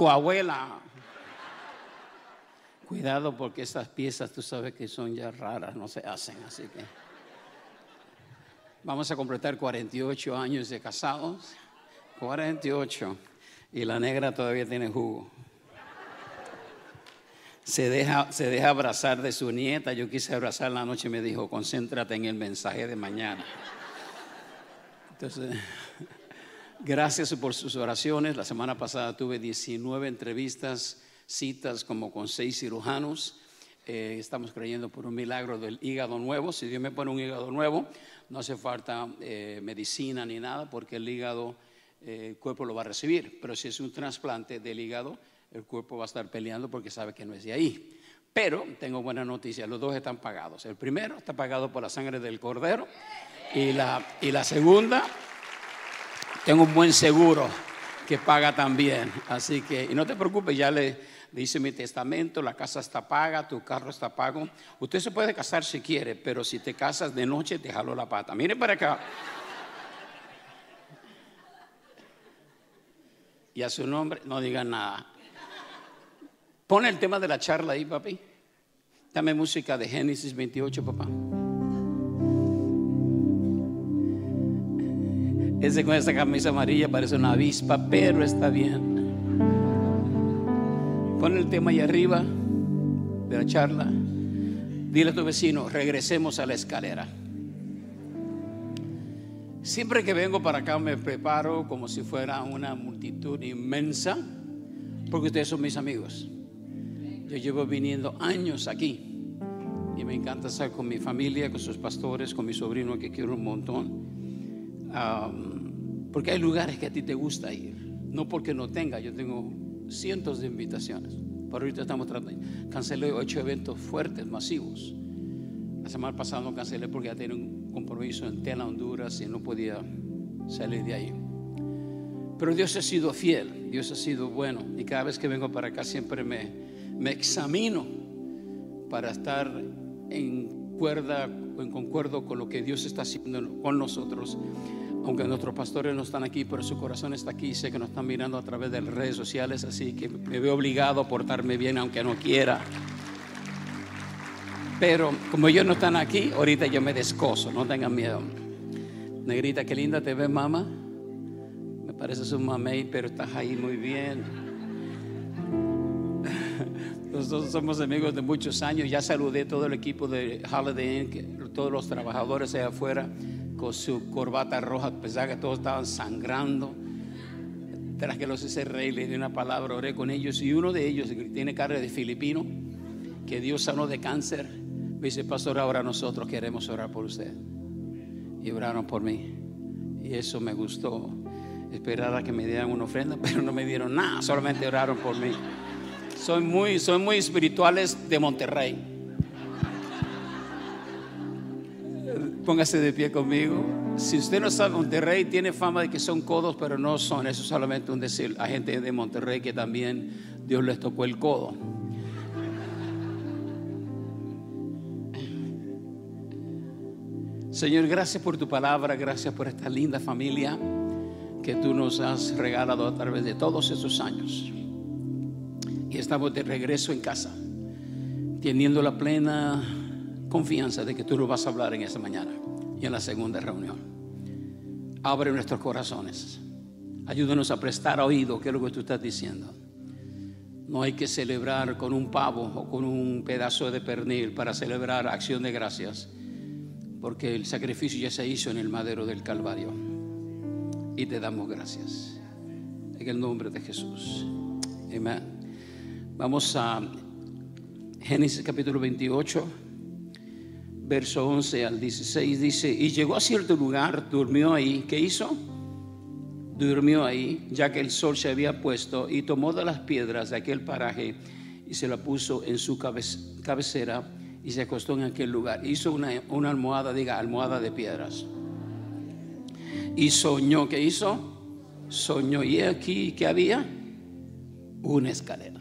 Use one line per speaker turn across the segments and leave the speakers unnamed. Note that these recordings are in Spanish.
tu abuela. Cuidado porque estas piezas tú sabes que son ya raras, no se hacen, así que vamos a completar 48 años de casados. 48. Y la negra todavía tiene jugo. Se deja, se deja abrazar de su nieta. Yo quise abrazar la noche y me dijo, concéntrate en el mensaje de mañana. Entonces, gracias por sus oraciones. La semana pasada tuve 19 entrevistas, citas como con seis cirujanos. Eh, estamos creyendo por un milagro del hígado nuevo. Si Dios me pone un hígado nuevo, no hace falta eh, medicina ni nada porque el hígado, eh, el cuerpo lo va a recibir. Pero si es un trasplante del hígado, el cuerpo va a estar peleando porque sabe que no es de ahí. Pero tengo buena noticia, los dos están pagados. El primero está pagado por la sangre del cordero y la, y la segunda, tengo un buen seguro que paga también. Así que, y no te preocupes, ya le dice mi testamento, la casa está paga, tu carro está pago. Usted se puede casar si quiere, pero si te casas de noche, te jalo la pata. Mire para acá. Y a su nombre, no digan nada. Pone el tema de la charla ahí, papi. Dame música de Génesis 28, papá. Ese con esa camisa amarilla parece una avispa, pero está bien. Pon el tema ahí arriba de la charla. Dile a tu vecino, regresemos a la escalera. Siempre que vengo para acá me preparo como si fuera una multitud inmensa, porque ustedes son mis amigos. Yo llevo viniendo años aquí y me encanta estar con mi familia, con sus pastores, con mi sobrino que quiero un montón porque hay lugares que a ti te gusta ir, no porque no tenga, yo tengo cientos de invitaciones. Por ahorita estamos tratando, cancelé ocho eventos fuertes, masivos. La semana pasada no cancelé porque ya tenía un compromiso en Tela, Honduras y no podía salir de ahí. Pero Dios ha sido fiel, Dios ha sido bueno y cada vez que vengo para acá siempre me, me examino para estar en cuerda, en concuerdo con lo que Dios está haciendo con nosotros aunque nuestros pastores no están aquí, pero su corazón está aquí. Sé que nos están mirando a través de las redes sociales, así que me veo obligado a portarme bien, aunque no quiera. Pero como ellos no están aquí, ahorita yo me descoso, no tengan miedo. Negrita, qué linda te ves, mamá. Me parece un mamey, pero estás ahí muy bien. Nosotros somos amigos de muchos años. Ya saludé todo el equipo de Holiday Inn, todos los trabajadores allá afuera con su corbata roja, pensaba que todos estaban sangrando. Tras que los hice rey, le di una palabra, oré con ellos. Y uno de ellos, que tiene cara de filipino, que Dios sanó de cáncer, me dice, pastor, ahora nosotros queremos orar por usted. Y oraron por mí. Y eso me gustó. Esperaba que me dieran una ofrenda, pero no me dieron nada, solamente oraron por mí. Soy muy, son muy espirituales de Monterrey. Póngase de pie conmigo. Si usted no sabe, Monterrey tiene fama de que son codos, pero no son. Eso es solamente un decir a gente de Monterrey que también Dios les tocó el codo. Señor, gracias por tu palabra, gracias por esta linda familia que tú nos has regalado a través de todos estos años. Estamos de regreso en casa, teniendo la plena confianza de que tú lo vas a hablar en esa mañana y en la segunda reunión. Abre nuestros corazones. Ayúdanos a prestar oído, que es lo que tú estás diciendo. No hay que celebrar con un pavo o con un pedazo de pernil para celebrar acción de gracias, porque el sacrificio ya se hizo en el madero del Calvario. Y te damos gracias. En el nombre de Jesús. Amén. Vamos a Génesis capítulo 28 verso 11 al 16 dice, y llegó a cierto lugar, durmió ahí, ¿qué hizo? Durmió ahí, ya que el sol se había puesto, y tomó de las piedras de aquel paraje y se la puso en su cabecera y se acostó en aquel lugar. Hizo una, una almohada, diga, almohada de piedras. Y soñó, ¿qué hizo? Soñó, y aquí, ¿qué había? Una escalera.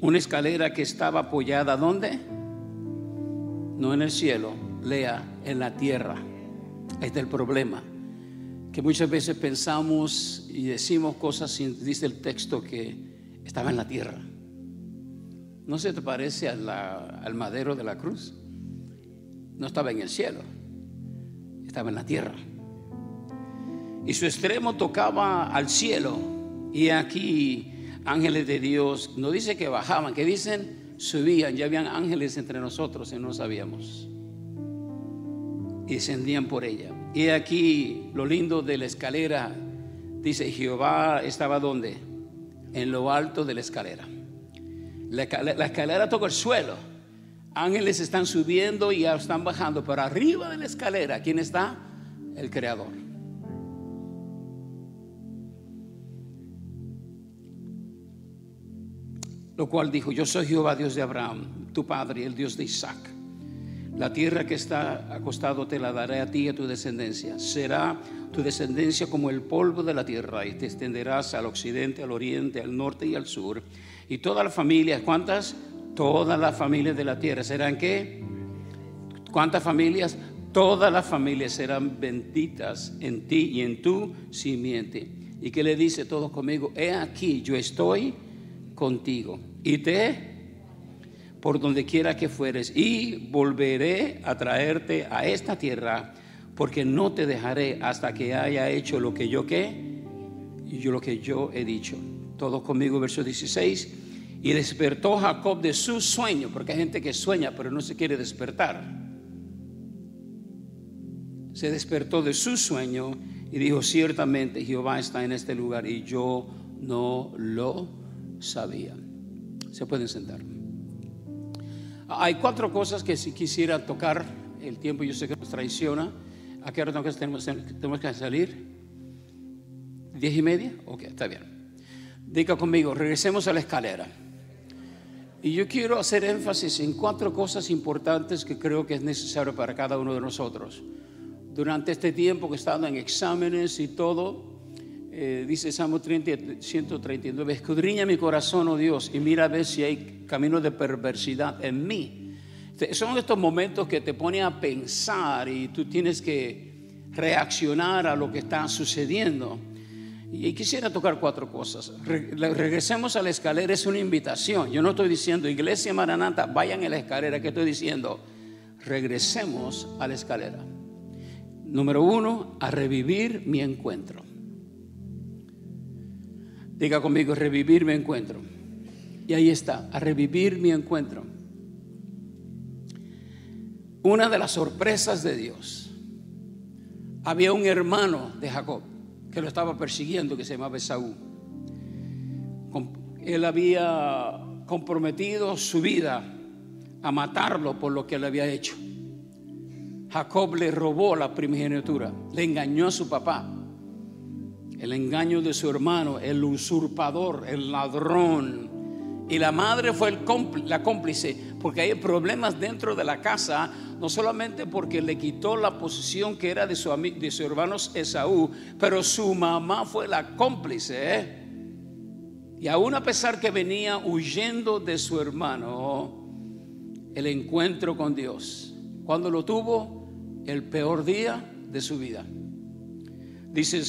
Una escalera que estaba apoyada, ¿dónde? no en el cielo, lea en la tierra. Ahí está el problema, que muchas veces pensamos y decimos cosas sin, dice el texto que estaba en la tierra. ¿No se te parece al madero de la cruz? No estaba en el cielo, estaba en la tierra. Y su extremo tocaba al cielo. Y aquí ángeles de Dios, no dice que bajaban, que dicen subían, ya habían ángeles entre nosotros y no sabíamos. Y descendían por ella. Y aquí lo lindo de la escalera, dice Jehová estaba donde? En lo alto de la escalera. La, escalera toca el suelo. Ángeles están subiendo y están bajando, pero arriba de la escalera, ¿quién está? El Creador. Lo cual dijo, yo soy Jehová Dios de Abraham, tu padre, el Dios de Isaac. La tierra que está acostado te la daré a ti y a tu descendencia. Será tu descendencia como el polvo de la tierra y te extenderás al occidente, al oriente, al norte y al sur. Y todas las familias, ¿cuántas? Todas las familias de la tierra. ¿Serán qué? ¿Cuántas familias? Todas las familias serán benditas en ti y en tu simiente. ¿Y qué le dice todos conmigo? He aquí, yo estoy contigo y te por donde quiera que fueres, y volveré a traerte a esta tierra, porque no te dejaré hasta que haya hecho lo que yo qué, y yo lo que yo he dicho. Todos conmigo, verso 16. Y despertó Jacob de su sueño, porque hay gente que sueña, pero no se quiere despertar. Se despertó de su sueño y dijo, ciertamente Jehová está en este lugar y yo no lo sabía. Se pueden sentar. Hay cuatro cosas que si quisiera tocar, el tiempo yo sé que nos traiciona. ¿A qué hora tenemos, tenemos que salir? ¿Diez y media? Ok, está bien. Diga conmigo, regresemos a la escalera. Y yo quiero hacer énfasis en cuatro cosas importantes que creo que es necesario para cada uno de nosotros. Durante este tiempo que estado en exámenes y todo, eh, dice Salmo 30, 139, escudriña mi corazón, oh Dios, y mira a ver si hay camino de perversidad en mí. Son estos momentos que te ponen a pensar y tú tienes que reaccionar a lo que está sucediendo. Y quisiera tocar cuatro cosas. regresemos a la escalera, es una invitación. Yo no estoy diciendo, iglesia Maranata, vayan a la escalera, ¿qué estoy diciendo? Regresemos a la escalera. Número uno, a revivir mi encuentro. Diga conmigo, revivir mi encuentro. Y ahí está, a revivir mi encuentro. Una de las sorpresas de Dios. Había un hermano de Jacob que lo estaba persiguiendo que se llamaba Esaú. Él había comprometido su vida a matarlo por lo que él había hecho. Jacob le robó la primogenitura, le engañó a su papá el engaño de su hermano, el usurpador, el ladrón. Y la madre fue la cómplice, porque hay problemas dentro de la casa, no solamente porque le quitó la posición que era de su, su hermano Esaú, pero su mamá fue la cómplice. ¿eh? Y aún a pesar que venía huyendo de su hermano, el encuentro con Dios, cuando lo tuvo, el peor día de su vida. Dice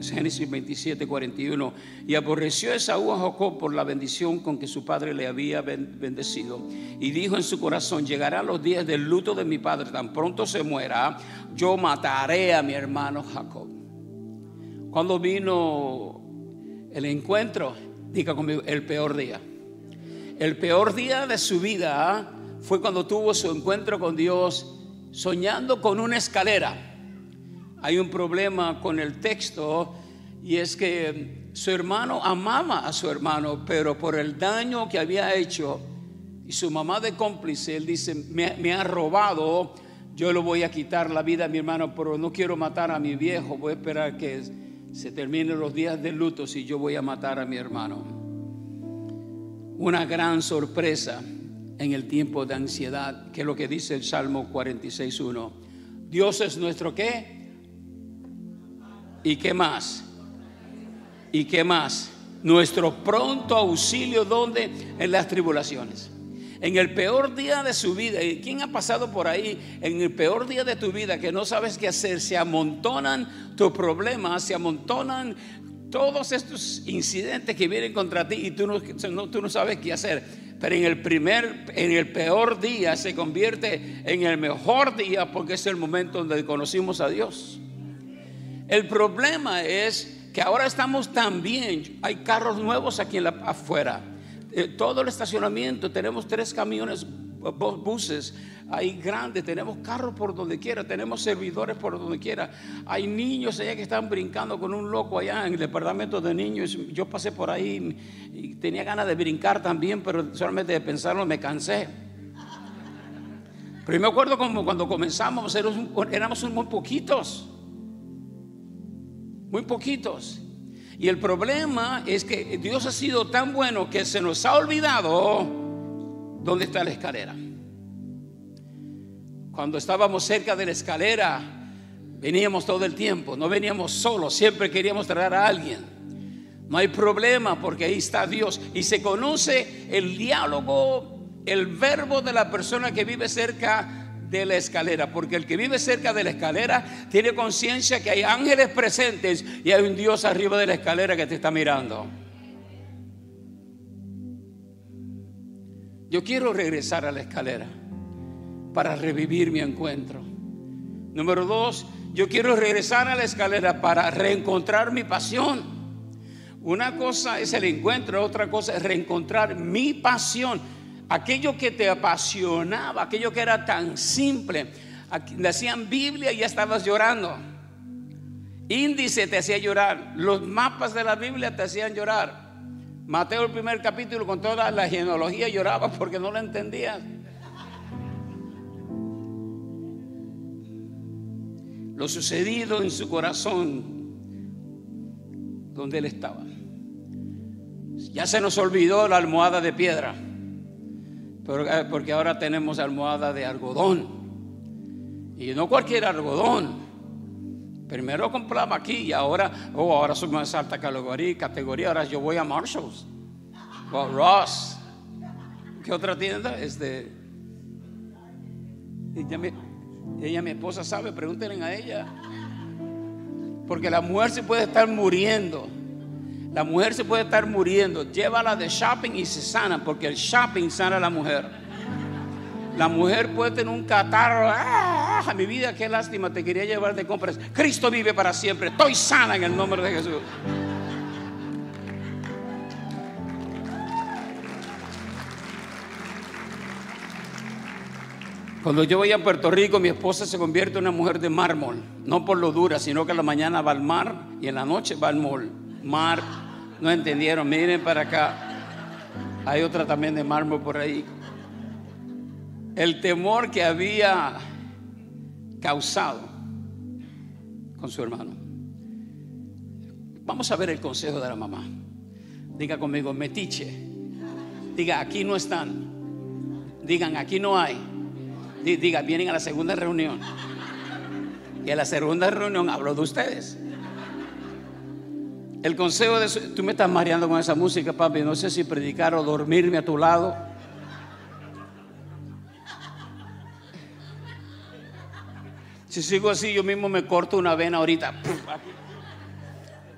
Génesis 27, 41. Y aborreció Esaú a Jacob por la bendición con que su padre le había bendecido. Y dijo en su corazón, llegarán los días del luto de mi padre, tan pronto se muera, yo mataré a mi hermano Jacob. Cuando vino el encuentro, diga conmigo, el peor día. El peor día de su vida fue cuando tuvo su encuentro con Dios soñando con una escalera hay un problema con el texto y es que su hermano amaba a su hermano, pero por el daño que había hecho y su mamá de cómplice, él dice, me, ha robado, yo le voy a quitar la vida a mi hermano, pero no quiero matar a mi viejo, voy a esperar que se terminen los días de luto si yo voy a matar a mi hermano. Una gran sorpresa en el tiempo de ansiedad, que es lo que dice el Salmo 46.1. Dios es nuestro qué? ¿Y qué más? ¿Y qué más? Nuestro pronto auxilio, ¿dónde? En las tribulaciones. En el peor día de su vida, ¿quién ha pasado por ahí? En el peor día de tu vida que no sabes qué hacer, se amontonan tus problemas, se amontonan todos estos incidentes que vienen contra ti y tú no, tú no sabes qué hacer. Pero en el primer, en el peor día se convierte en el mejor día porque es el momento donde conocimos a Dios. El problema es que ahora estamos tan bien, hay carros nuevos aquí en la, afuera eh, todo el estacionamiento, tenemos tres camiones, buses, hay grandes, tenemos carros por donde quiera, tenemos servidores por donde quiera. Hay niños allá que están brincando con un loco allá en el departamento de niños. Yo pasé por ahí y tenía ganas de brincar también, pero solamente de pensarlo me cansé. Pero yo me acuerdo como cuando comenzamos, éramos muy poquitos. Muy poquitos. Y el problema es que Dios ha sido tan bueno que se nos ha olvidado dónde está la escalera. Cuando estábamos cerca de la escalera, veníamos todo el tiempo, no veníamos solos, siempre queríamos traer a alguien. No hay problema porque ahí está Dios y se conoce el diálogo, el verbo de la persona que vive cerca de la escalera, porque el que vive cerca de la escalera tiene conciencia que hay ángeles presentes y hay un Dios arriba de la escalera que te está mirando. Yo quiero regresar a la escalera para revivir mi encuentro. Número dos, yo quiero regresar a la escalera para reencontrar mi pasión. Una cosa es el encuentro, otra cosa es reencontrar mi pasión aquello que te apasionaba, aquello que era tan simple. Le hacían Biblia y ya estabas llorando. Índice te hacía llorar. Los mapas de la Biblia te hacían llorar. Mateo el primer capítulo con toda la genealogía lloraba porque no lo entendías. Lo sucedido en su corazón donde él estaba. Ya se nos olvidó la almohada de piedra. Eh, porque ahora tenemos almohada de algodón. Y no cualquier algodón. Primero compraba aquí y ahora, oh, ahora soy más alta categoría, categoría. Ahora yo voy a Marshalls o Ross. ¿Qué otra tienda? Este. Ella ella, mi esposa, sabe, pregúntenle a ella. Porque la mujer se puede estar muriendo la mujer se puede estar muriendo. Llévala de shopping y se sana, porque el shopping sana a la mujer. La mujer puede tener un catarro. ¡Ah! Mi vida, qué lástima, te quería llevar de compras. Cristo vive para siempre. Estoy sana en el nombre de Jesús. Cuando yo voy a Puerto Rico, mi esposa se convierte en una mujer de mármol. No por lo dura, sino que en la mañana va al mar y en la noche va al mall. Mar no entendieron, miren para acá. Hay otra también de mármol por ahí. El temor que había causado con su hermano. Vamos a ver el consejo de la mamá. Diga conmigo, metiche. Diga, aquí no están. Digan, aquí no hay. Diga, vienen a la segunda reunión. Y a la segunda reunión hablo de ustedes. El consejo de... Tú me estás mareando con esa música, papi. No sé si predicar o dormirme a tu lado. Si sigo así, yo mismo me corto una vena ahorita.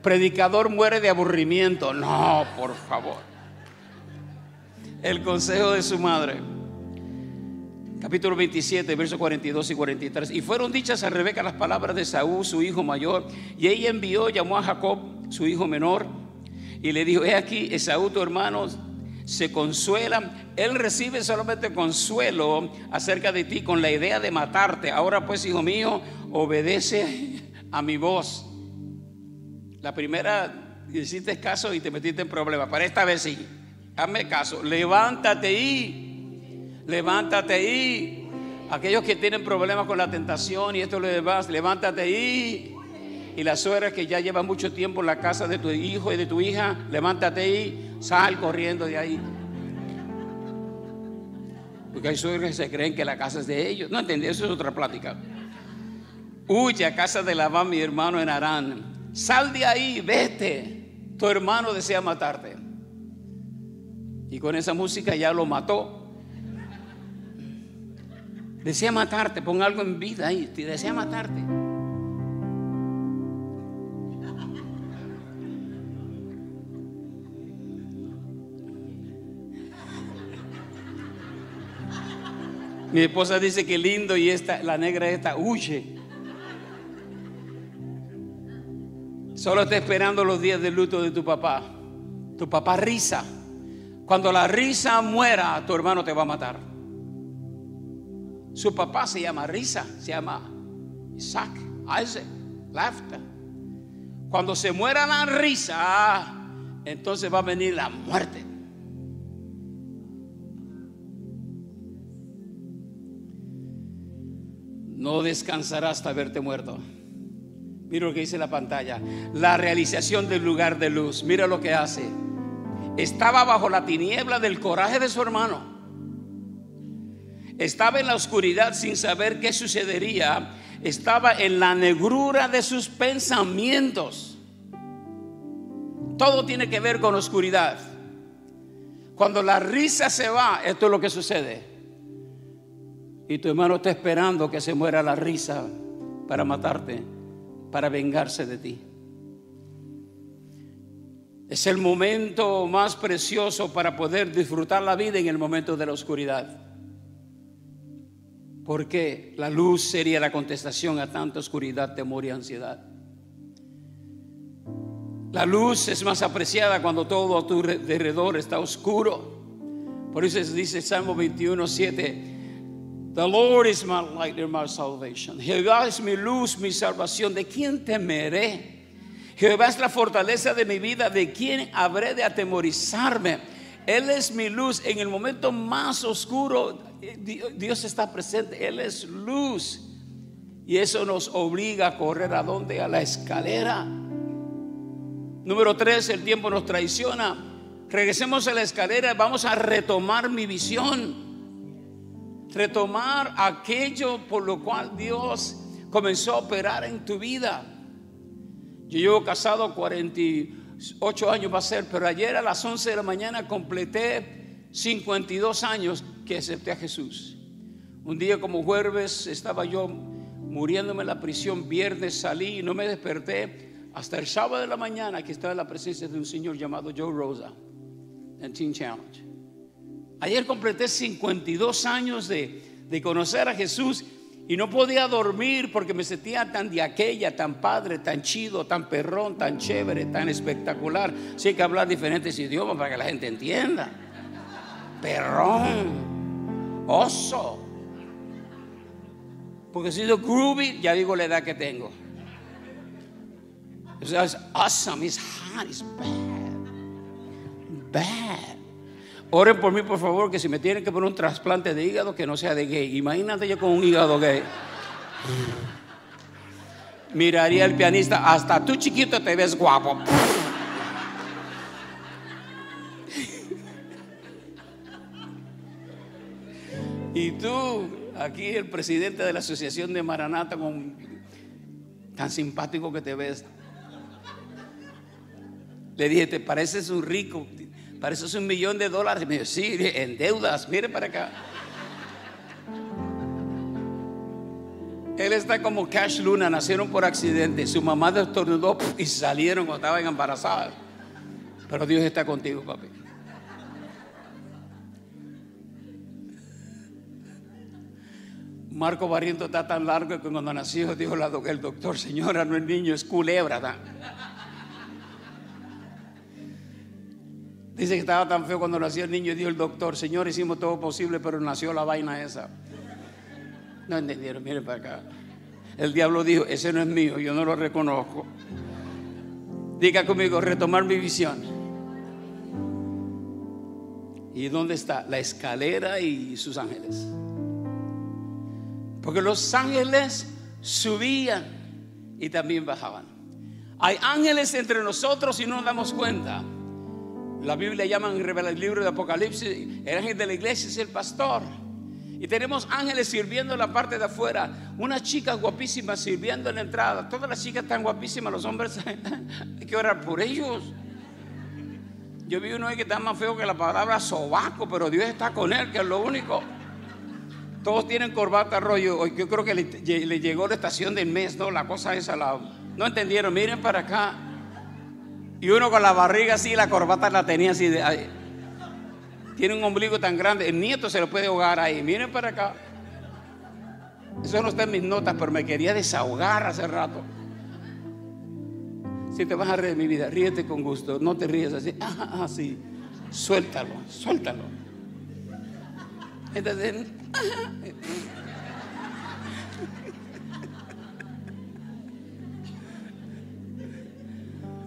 Predicador muere de aburrimiento. No, por favor. El consejo de su madre. Capítulo 27, versos 42 y 43. Y fueron dichas a Rebeca las palabras de Saúl, su hijo mayor. Y ella envió, llamó a Jacob su hijo menor, y le dijo, he aquí, Esaú tu hermano se consuela, él recibe solamente consuelo acerca de ti con la idea de matarte. Ahora pues, hijo mío, obedece a mi voz. La primera hiciste caso y te metiste en problemas, para esta vez sí, hazme caso, levántate y, levántate y. Aquellos que tienen problemas con la tentación y esto lo demás, levántate y y la suegra que ya lleva mucho tiempo en la casa de tu hijo y de tu hija, levántate y sal corriendo de ahí. Porque hay suegras que se creen que la casa es de ellos. No entendí, eso es otra plática. Huye a casa de Labán, mi hermano en Arán. Sal de ahí, vete. Tu hermano desea matarte. Y con esa música ya lo mató. Desea matarte, pon algo en vida ahí, desea matarte. Mi esposa dice que lindo y esta, la negra esta huye. Solo está esperando los días de luto de tu papá. Tu papá risa. Cuando la risa muera, tu hermano te va a matar. Su papá se llama risa, se llama Isaac, Isaac, laughter. Cuando se muera la risa, entonces va a venir la muerte. No descansará hasta verte muerto. Mira lo que dice la pantalla. La realización del lugar de luz. Mira lo que hace. Estaba bajo la tiniebla del coraje de su hermano. Estaba en la oscuridad sin saber qué sucedería. Estaba en la negrura de sus pensamientos. Todo tiene que ver con oscuridad. Cuando la risa se va, esto es lo que sucede. Y tu hermano está esperando que se muera la risa para matarte, para vengarse de ti. Es el momento más precioso para poder disfrutar la vida en el momento de la oscuridad. Porque la luz sería la contestación a tanta oscuridad, temor y ansiedad. La luz es más apreciada cuando todo a tu alrededor está oscuro. Por eso dice Salmo 21, 7. The Lord is my light and my salvation. Jehová es mi luz, mi salvación. ¿De quién temeré? Jehová es la fortaleza de mi vida. ¿De quién habré de atemorizarme? Él es mi luz. En el momento más oscuro, Dios está presente. Él es luz. Y eso nos obliga a correr a dónde? A la escalera. Número tres, el tiempo nos traiciona. Regresemos a la escalera. Vamos a retomar mi visión retomar aquello por lo cual Dios comenzó a operar en tu vida. Yo llevo casado 48 años va a ser, pero ayer a las 11 de la mañana completé 52 años que acepté a Jesús. Un día como jueves estaba yo muriéndome en la prisión, viernes salí y no me desperté hasta el sábado de la mañana que estaba en la presencia de un señor llamado Joe Rosa en Teen Challenge. Ayer completé 52 años de, conocer a Jesús y no podía dormir porque me sentía tan de aquella, tan padre, tan chido, tan perrón, tan chévere, tan espectacular. Sí hay que hablar diferentes idiomas para que la gente entienda. Perrón, oso. Porque si yo groovy, ya digo la edad que tengo. Es awesome, it's hot, it's bad. Bad. Oren por mí, por favor, que si me tienen que poner un trasplante de hígado, que no sea de gay. Imagínate yo con un hígado gay. Miraría el pianista, hasta tú chiquito te ves guapo. Y tú, aquí el presidente de la Asociación de Maranata, con, tan simpático que te ves. Le dije, te pareces un rico, para eso es un millón de dólares. Me sí, en deudas, mire para acá. Él está como Cash Luna, nacieron por accidente. Su mamá destornudó y salieron cuando estaban embarazadas. Pero Dios está contigo, papi. Marco Barriento está tan largo que cuando nació dijo el doctor, señora, no es niño, es culebra. Dice que estaba tan feo cuando nació el niño y dijo el doctor, Señor, hicimos todo posible, pero nació la vaina esa. No entendieron, miren para acá. El diablo dijo, ese no es mío, yo no lo reconozco. Diga conmigo, retomar mi visión. ¿Y dónde está? La escalera y sus ángeles. Porque los ángeles subían y también bajaban. Hay ángeles entre nosotros y no nos damos cuenta. La Biblia llama en el libro de Apocalipsis, el ángel de la iglesia es el pastor. Y tenemos ángeles sirviendo en la parte de afuera. Unas chicas guapísimas sirviendo en la entrada. Todas las chicas están guapísimas, los hombres hay que orar por ellos. Yo vi uno ahí que está más feo que la palabra sobaco, pero Dios está con él, que es lo único. Todos tienen corbata rollo. Yo creo que le, le llegó la estación del mes, ¿no? La cosa esa, la, no entendieron. Miren para acá. Y uno con la barriga así, la corbata la tenía así. De, tiene un ombligo tan grande. El nieto se lo puede ahogar ahí. Miren para acá. Eso no está en mis notas, pero me quería desahogar hace rato. Si te vas a reír de mi vida, ríete con gusto. No te ríes así. así. Suéltalo, suéltalo. Entonces,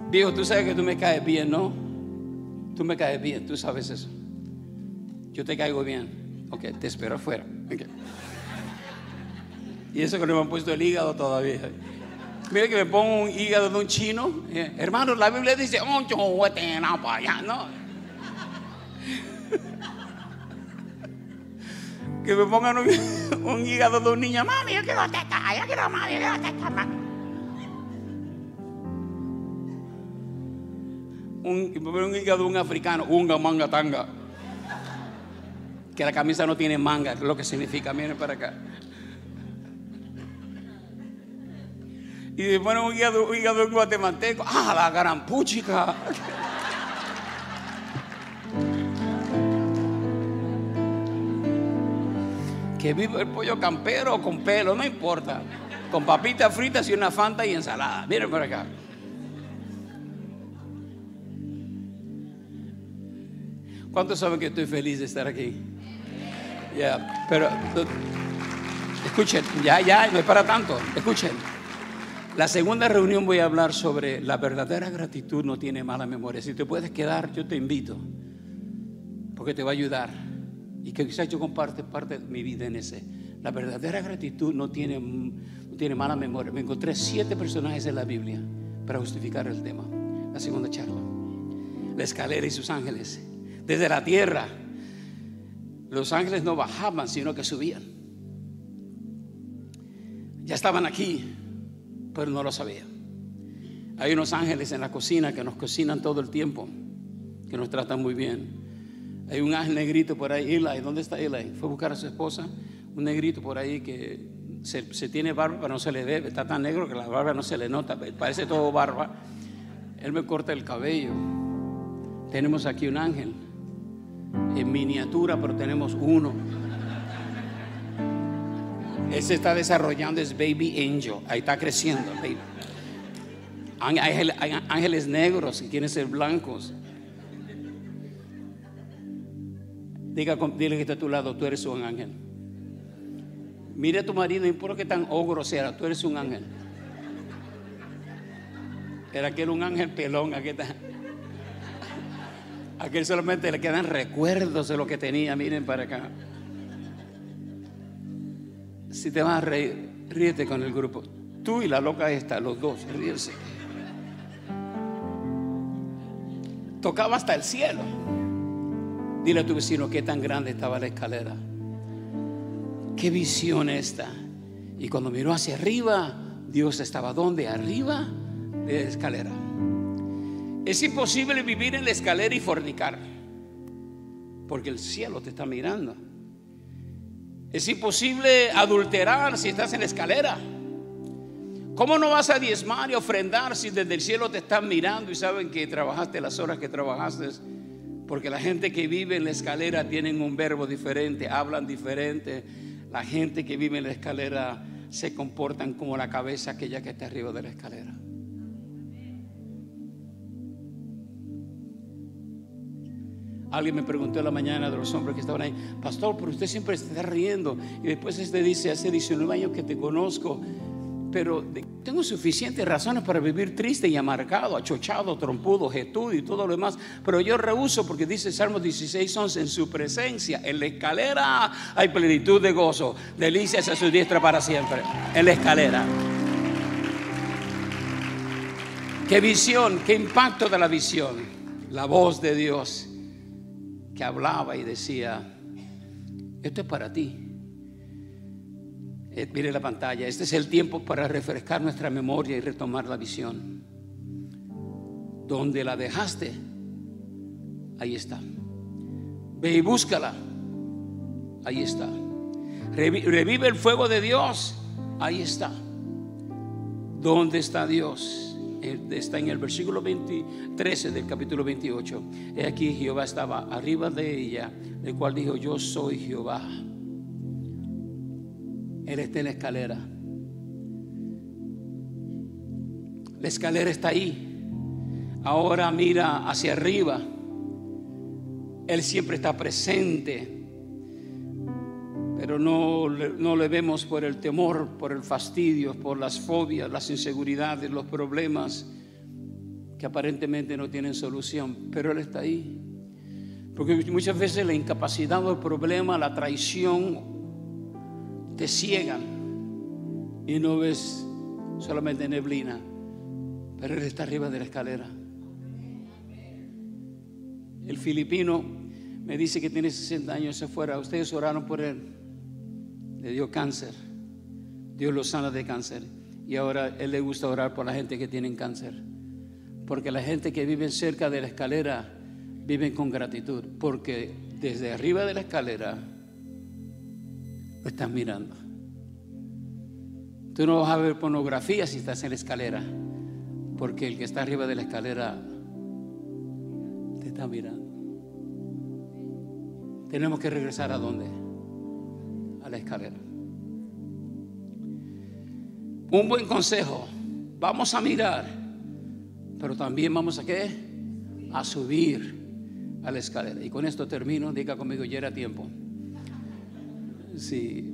Viejo, tú sabes que tú me caes bien, ¿no? Tú me caes bien, tú sabes eso. Yo te caigo bien. Ok, te espero afuera. Y eso que no me han puesto el hígado todavía. Mira que me pongo un hígado de un chino. Eh, hermano, la Biblia dice, oh, no. que me pongan un, hígado de un niño. Mami, yo quiero teta, yo quiero mami, yo quiero teta, mami. Un, hígado de un africano, unga, manga, tanga. Que la camisa no tiene manga, lo que significa, miren para acá. Y después un hígado, un hígado en guatemalteco. ¡Ah, la gran puchica! que vive el pollo campero con pelo, no importa. Con papitas fritas y una fanta y ensalada. Miren por acá. ¿Cuántos saben que estoy feliz de estar aquí? Ya, pero escuchen, ya, ya, no es para tanto. Escuchen. La segunda reunión voy a hablar sobre la verdadera gratitud no tiene mala memoria. Si te puedes quedar, yo te invito, porque te va a ayudar. Y que quizás yo comparte parte de mi vida en ese. La verdadera gratitud no tiene, no tiene mala memoria. Me encontré siete personajes en la Biblia para justificar el tema. La segunda charla. La escalera y sus ángeles. Desde la tierra, los ángeles no bajaban, sino que subían. Ya estaban aquí pero no lo sabía. Hay unos ángeles en la cocina que nos cocinan todo el tiempo, que nos tratan muy bien. Hay un ángel negrito por ahí, Eli, ¿dónde está Eli? Fue a buscar a su esposa, un negrito por ahí que se, tiene barba, pero no se le ve, está tan negro que la barba no se le nota, parece todo barba. Él me corta el cabello. Tenemos aquí un ángel, en miniatura, pero tenemos uno. Él se está desarrollando, es Baby Angel. Ahí está creciendo. Hay ángeles negros y quieren ser blancos. Diga, dile que está a tu lado, tú eres un ángel. Mire a tu marido, no importa que tan ogro sea, tú eres un ángel. Era aquel un ángel pelón, aquel, aquel solamente le quedan recuerdos de lo que tenía, miren para acá. Si te vas a reír, ríete con el grupo. Tú y la loca esta, los dos, ríense. Tocaba hasta el cielo. Dile a tu vecino qué tan grande estaba la escalera. Qué visión esta. Y cuando miró hacia arriba, Dios estaba donde? Arriba de la escalera. Es imposible vivir en la escalera y fornicar. Porque el cielo te está mirando. Es imposible adulterar si estás en la escalera. ¿Cómo no vas a diezmar y ofrendar si desde el cielo te están mirando y saben que trabajaste las horas que trabajaste? Porque la gente que vive en la escalera tienen un verbo diferente, hablan diferente. La gente que vive en la escalera se comportan como la cabeza aquella que está arriba de la escalera. Alguien me preguntó en la mañana de los hombres que estaban ahí, pastor, pero usted siempre está riendo. Y después este dice, hace 19 años que te conozco, pero tengo suficientes razones para vivir triste y amargado, achochado, trompudo, jetudo y todo lo demás. Pero yo rehuso porque dice Salmos 16, 11, en su presencia, en la escalera hay plenitud de gozo, delicias a su diestra para siempre, en la escalera. Qué visión, qué impacto de la visión, la voz de Dios que hablaba y decía, esto es para ti. Eh, mire la pantalla, este es el tiempo para refrescar nuestra memoria y retomar la visión. Donde la dejaste, ahí está. Ve y búscala, ahí está. Revive el fuego de Dios. Ahí está. ¿Dónde está Dios? Está en el versículo 13 del capítulo 28. He aquí Jehová estaba arriba de ella, el cual dijo, yo soy Jehová. Él está en la escalera. La escalera está ahí. Ahora mira hacia arriba. Él siempre está presente pero no, no le vemos por el temor, por el fastidio, por las fobias, las inseguridades, los problemas que aparentemente no tienen solución, pero Él está ahí. Porque muchas veces la incapacidad o el problema, la traición, te ciegan y no ves solamente neblina, pero Él está arriba de la escalera. El filipino me dice que tiene 60 años afuera. Ustedes oraron por él le dio cáncer. Dios lo sana de cáncer. Y ahora él le gusta orar por la gente que tiene cáncer. Porque la gente que vive cerca de la escalera viven con gratitud. Porque desde arriba de la escalera lo están mirando. Tú no vas a ver pornografía si estás en la escalera. Porque el que está arriba de la escalera te está mirando. Tenemos que regresar a dónde? Escalera. Un buen consejo, vamos a mirar, pero también vamos a qué? A subir a la escalera. Y con esto termino, diga conmigo, ya era tiempo. Sí.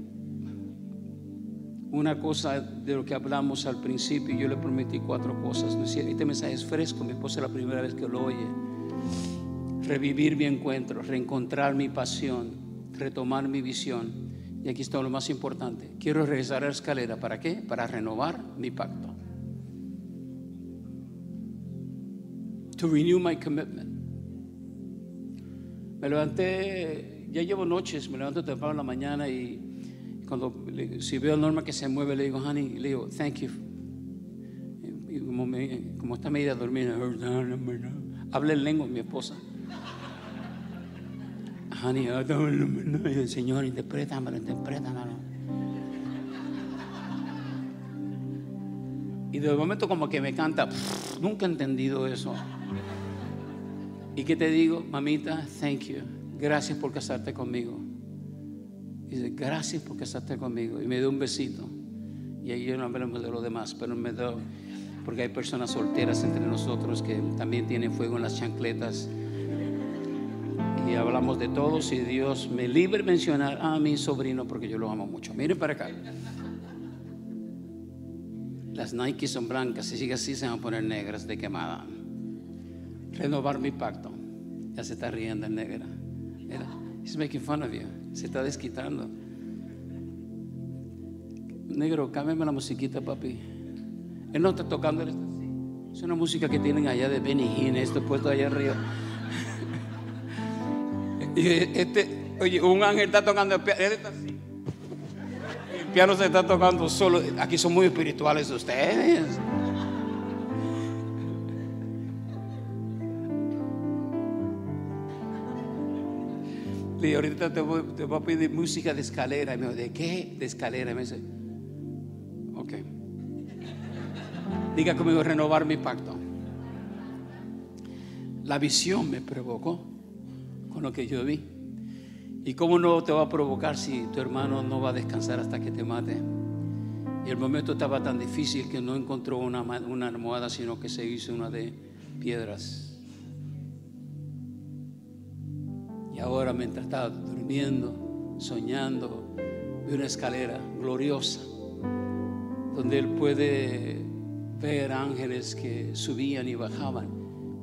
Una cosa de lo que hablamos al principio, yo le prometí cuatro cosas. Este mensaje es fresco, mi esposa es la primera vez que lo oye. Revivir mi encuentro, reencontrar mi pasión, retomar mi visión y aquí está lo más importante. Quiero regresar a la escalera. ¿Para qué? Para renovar mi pacto. To renew my commitment. Me levanté, ya llevo noches, me levanto temprano en la mañana y cuando si veo a Norma que se mueve, le digo, honey, le digo, thank you. Y como, me, como está media dormida, habla en lengua mi esposa honey, el Señor, interprétamelo, interprétamelo. Y de momento como que me canta, nunca he entendido eso. ¿Y qué te digo, mamita? Thank you. Gracias por casarte conmigo. dice, gracias por casarte conmigo. Y me dio un besito. Y ahí yo no hablamos de lo demás, pero me dio, porque hay personas solteras entre nosotros que también tienen fuego en las chancletas y hablamos de todos y Dios me libre mencionar a mi sobrino porque yo lo amo mucho. Miren para acá. Las Nike son blancas, si sigue así se van a poner negras de quemada. Renovar mi pacto. Ya se está riendo en negra. Mira, he's making fun of you. Se está desquitando. Negro, cámbiame la musiquita, papi. Él no está tocando, Es una música que tienen allá de Benny Hinn, esto puesto allá arriba. Y este, oye, un ángel está tocando el piano. El piano se está tocando solo. Aquí son muy espirituales ustedes. Y ahorita te voy, te voy, a pedir música de escalera. Y me dijo, ¿de qué? De escalera. Y me dice, ok. Diga conmigo, renovar mi pacto. La visión me provocó con lo que yo vi. ¿Y cómo no te va a provocar si tu hermano no va a descansar hasta que te mate? Y el momento estaba tan difícil que no encontró una, almohada, sino que se hizo una de piedras. Y ahora mientras estaba durmiendo, soñando, de una escalera gloriosa, donde él puede ver ángeles que subían y bajaban.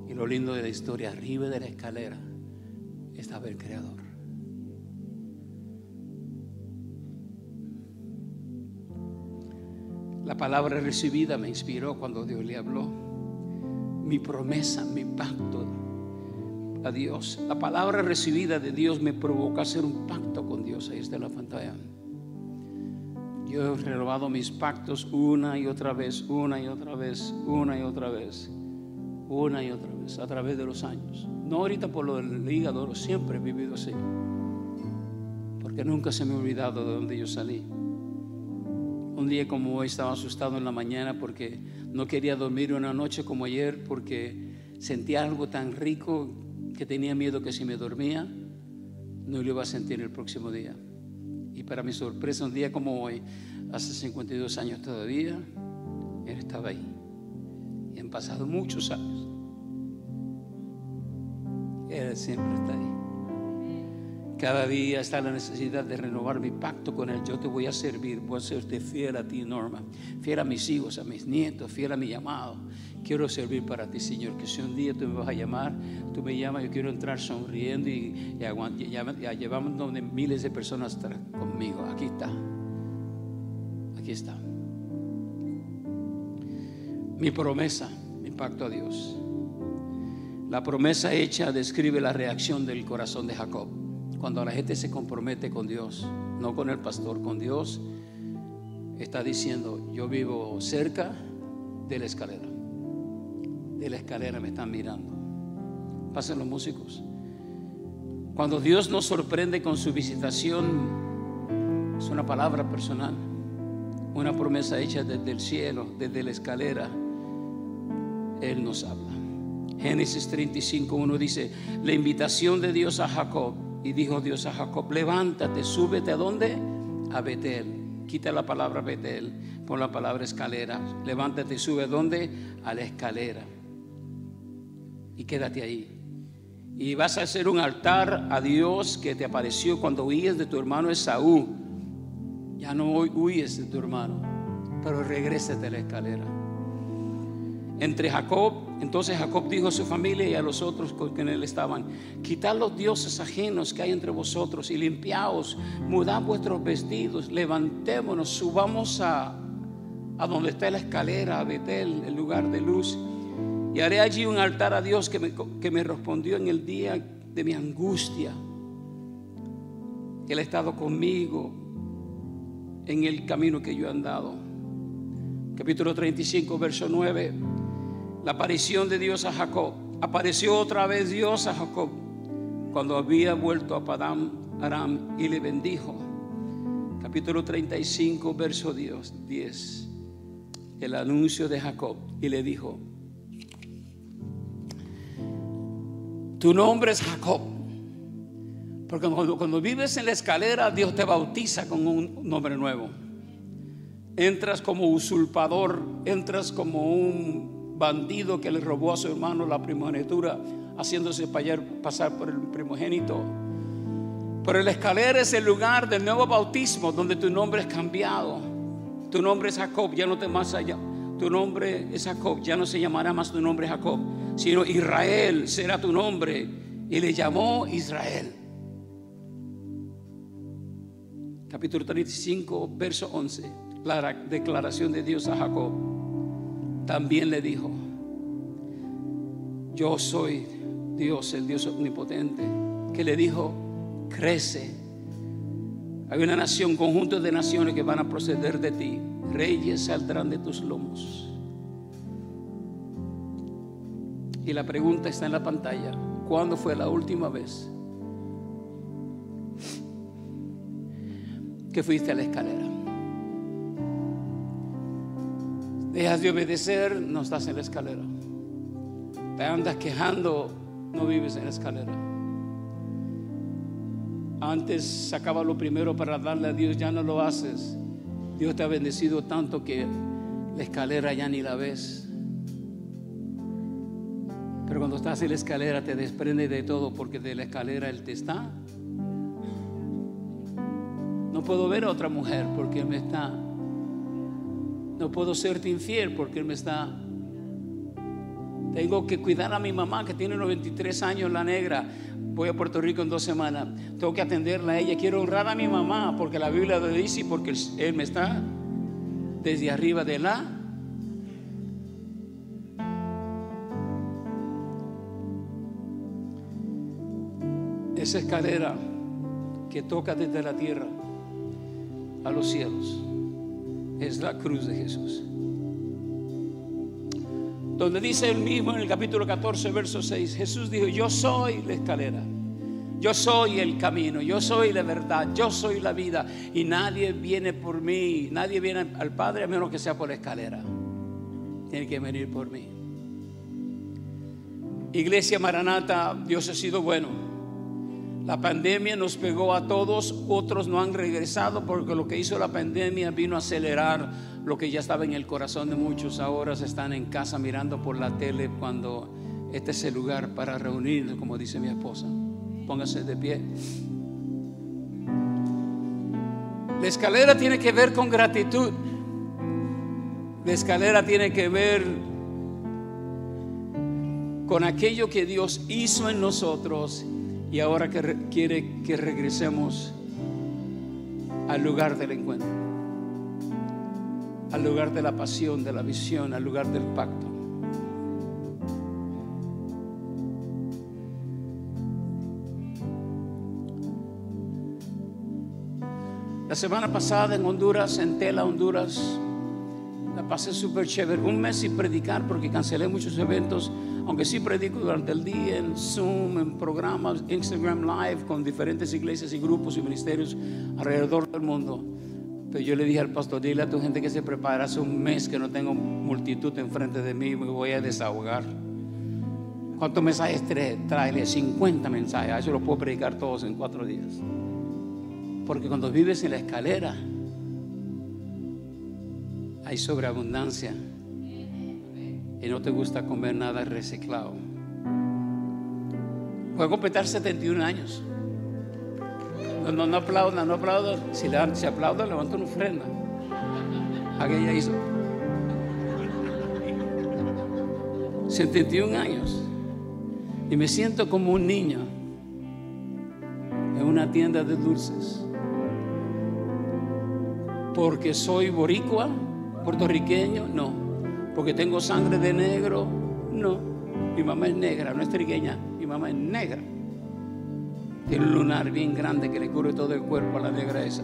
Y lo lindo de la historia, arriba de la escalera estaba el Creador. La palabra recibida me inspiró cuando Dios le habló. Mi promesa, mi pacto a Dios. La palabra recibida de Dios me provoca hacer un pacto con Dios. Ahí está la pantalla. Yo he renovado mis pactos una y otra vez, una y otra vez, una y otra vez, una y otra vez, a través de los años. No ahorita por lo del hígado, siempre he vivido así. Porque que nunca se me ha olvidado de donde yo salí. Un día como hoy estaba asustado en la mañana porque no quería dormir una noche como ayer porque sentía algo tan rico que tenía miedo que si me dormía no lo iba a sentir el próximo día. Y para mi sorpresa, un día como hoy, hace 52 años todavía, Él estaba ahí. Han pasado muchos años. Él siempre está ahí. Cada día está la necesidad de renovar mi pacto con Él. Yo te voy a servir, voy a serte fiel a ti, Norma. Fiel a mis hijos, a mis nietos, fiel a mi llamado. Quiero servir para ti, Señor. Que si un día tú me vas a llamar, tú me llamas, yo quiero entrar sonriendo y, y, llevamos donde miles de personas conmigo. Aquí está. Aquí está. Mi promesa, mi pacto a Dios. La promesa hecha describe la reacción del corazón de Jacob cuando la gente se compromete con Dios, no con el pastor, con Dios, está diciendo, yo vivo cerca de la escalera. De la escalera me están mirando. Pasen los músicos. Cuando Dios nos sorprende con su visitación, es una palabra personal, una promesa hecha desde el cielo, desde la escalera, Él nos habla. Génesis 35, 1 dice, la invitación de Dios a Jacob y dijo Dios a Jacob, levántate, súbete a dónde? A Betel. Quita la palabra Betel, pon la palabra escalera. Levántate sube a dónde? A la escalera. Y quédate ahí. Y vas a hacer un altar a Dios que te apareció cuando huyes de tu hermano Esaú. Ya no huyes de tu hermano, pero regrésate a la escalera. Entre Jacob entonces Jacob dijo a su familia y a los otros con él estaban, quitad los dioses ajenos que hay entre vosotros y limpiaos, mudad vuestros vestidos, levantémonos, subamos a, a donde está la escalera, a Betel, el lugar de luz, y haré allí un altar a Dios que me, que me respondió en el día de mi angustia. Él ha estado conmigo en el camino que yo he andado. Capítulo 35, verso 9 la aparición de Dios a Jacob. Apareció otra vez Dios a Jacob cuando había vuelto a Padam Aram y le bendijo. Capítulo 35, verso 10. El anuncio de Jacob y le dijo, tu nombre es Jacob. Porque cuando, cuando, vives en la escalera, Dios te bautiza con un nombre nuevo. Entras como usurpador, entras como un bandido que le robó a su hermano la primogenitura, haciéndose pasar por el primogénito. Pero la escalera es el lugar del nuevo bautismo donde tu nombre es cambiado. Tu nombre es Jacob, ya no te más allá. Tu nombre es Jacob, ya no se llamará más tu nombre Jacob, sino Israel será tu nombre. Y le llamó Israel. Capítulo 35, verso 11. La declaración de Dios a Jacob también le dijo, yo soy Dios, el Dios omnipotente, que le dijo, crece. Hay una nación, conjunto de naciones que van a proceder de ti. Reyes saldrán de tus lomos. Y la pregunta está en la pantalla. ¿Cuándo fue la última vez que fuiste a la escalera? Dejas de obedecer, no estás en la escalera. Te andas quejando, no vives en la escalera. Antes sacaba lo primero para darle a Dios, ya no lo haces. Dios te ha bendecido tanto que la escalera ya ni la ves. Pero cuando estás en la escalera te desprende de todo porque de la escalera Él te está. No puedo ver a otra mujer porque Él me está no puedo serte infiel porque Él me está... Tengo que cuidar a mi mamá que tiene 93 años, la negra. Voy a Puerto Rico en dos semanas. Tengo que atenderla a ella. Quiero honrar a mi mamá porque la Biblia lo dice y porque Él me está desde arriba de la... Esa escalera que toca desde la tierra a los cielos es la cruz de Jesús. Donde dice él mismo en el capítulo 14, verso 6, Jesús dijo, yo soy la escalera, Yo soy el camino, yo soy la verdad, yo soy la vida. Y nadie viene por mí, nadie viene al Padre a menos que sea por la escalera. Tiene que venir por mí. Iglesia Maranata, Dios ha sido bueno. La pandemia nos pegó a todos, otros no han regresado porque lo que hizo la pandemia vino a acelerar lo que ya estaba en el corazón de muchos. Ahora se están en casa mirando por la tele cuando este es el lugar para reunirnos, como dice mi esposa. Póngase de pie. La escalera tiene que ver con gratitud. La escalera tiene que ver con aquello que Dios hizo en nosotros y ahora que quiere que regresemos al lugar del encuentro, al lugar de la pasión, de la visión, al lugar del pacto. La semana pasada en Honduras, en Tela, Honduras, la pasé súper chévere. Un mes sin predicar porque cancelé muchos eventos, aunque sí predico durante el día en Zoom, en programas, Instagram Live, con diferentes iglesias y grupos y ministerios alrededor del mundo. Pero yo le dije al pastor, dile a tu gente que se prepara. Hace un mes que no tengo multitud enfrente de mí, me voy a desahogar. ¿Cuántos mensajes trae? 50 mensajes. Eso lo puedo predicar todos en cuatro días. Porque cuando vives en la escalera, hay sobreabundancia y no te gusta comer nada reciclado. Puedo completar 71 años. No, no, no aplaudan, no aplaudan. Si, le, si aplaudan, levanta una ofrenda. Aquella hizo. 71 años. Y me siento como un niño en una tienda de dulces porque soy boricua, puertorriqueño, no. Porque tengo sangre de negro, no. Mi mamá es negra, no es trigueña, mi mamá es negra. Tiene un lunar bien grande que le cubre todo el cuerpo a la negra esa.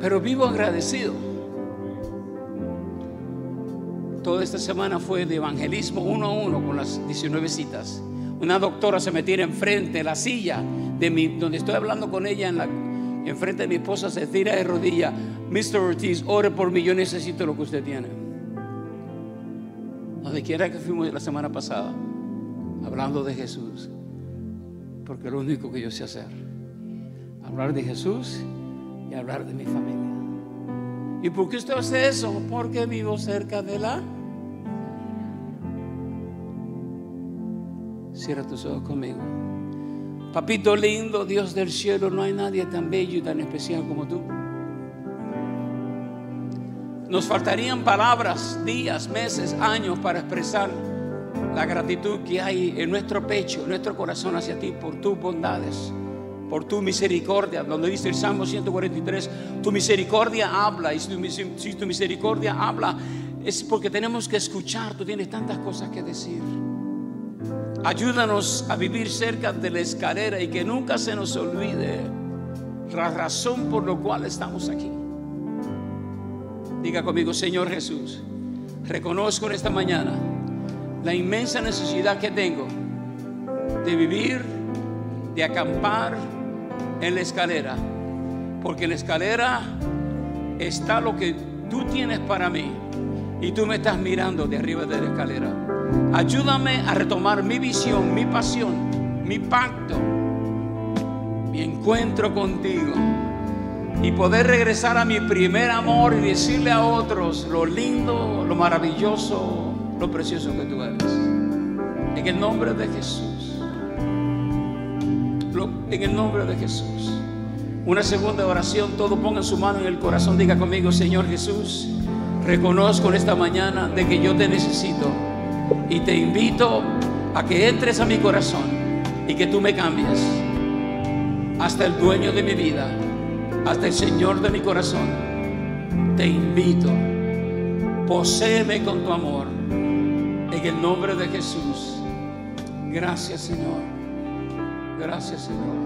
Pero vivo agradecido. Toda esta semana fue de evangelismo uno a uno con las 19 citas. Una doctora se metiera enfrente de la silla de mi, donde estoy hablando con ella en la, enfrente de mi esposa se tira de rodilla, Mr. Ortiz, ore por mí, yo necesito lo que usted tiene. Donde quiera que fuimos la semana pasada, hablando de Jesús, porque es lo único que yo sé hacer, hablar de Jesús y hablar de mi familia. ¿Y por qué usted hace eso? Porque vivo cerca de la... Cierra tus ojos conmigo. Papito lindo, Dios del cielo, no hay nadie tan bello y tan especial como tú. Nos faltarían palabras, días, meses, años para expresar la gratitud que hay en nuestro pecho, en nuestro corazón hacia ti por tus bondades, por tu misericordia. Donde dice el Salmo 143, tu misericordia habla y si tu misericordia habla es porque tenemos que escuchar, tú tienes tantas cosas que decir. Ayúdanos a vivir cerca de la escalera y que nunca se nos olvide la razón por la cual estamos aquí. Diga conmigo, Señor Jesús, reconozco en esta mañana la inmensa necesidad que tengo de vivir, de acampar en la escalera, porque en la escalera está lo que tú tienes para mí y tú me estás mirando de arriba de la escalera. Ayúdame a retomar mi visión, mi pasión, mi pacto, mi encuentro contigo y poder regresar a mi primer amor y decirle a otros lo lindo, lo maravilloso, lo precioso que tú eres. En el nombre de Jesús. en el nombre de Jesús. Una segunda oración, todo ponga su mano en el corazón, diga conmigo, Señor Jesús, reconozco en esta mañana de que yo te necesito y te invito a que entres a mi corazón y que tú me cambies hasta el dueño de mi vida, hasta el Señor de mi corazón. Te invito, poséeme con tu amor en el nombre de Jesús. Gracias Señor. Gracias Señor.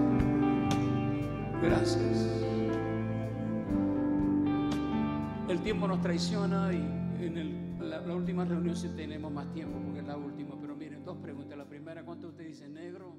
Gracias. El tiempo nos traiciona y en el la, última reunión si tenemos más tiempo porque es la última, pero miren. dos preguntas. La primera, ¿cuánto usted dice negro?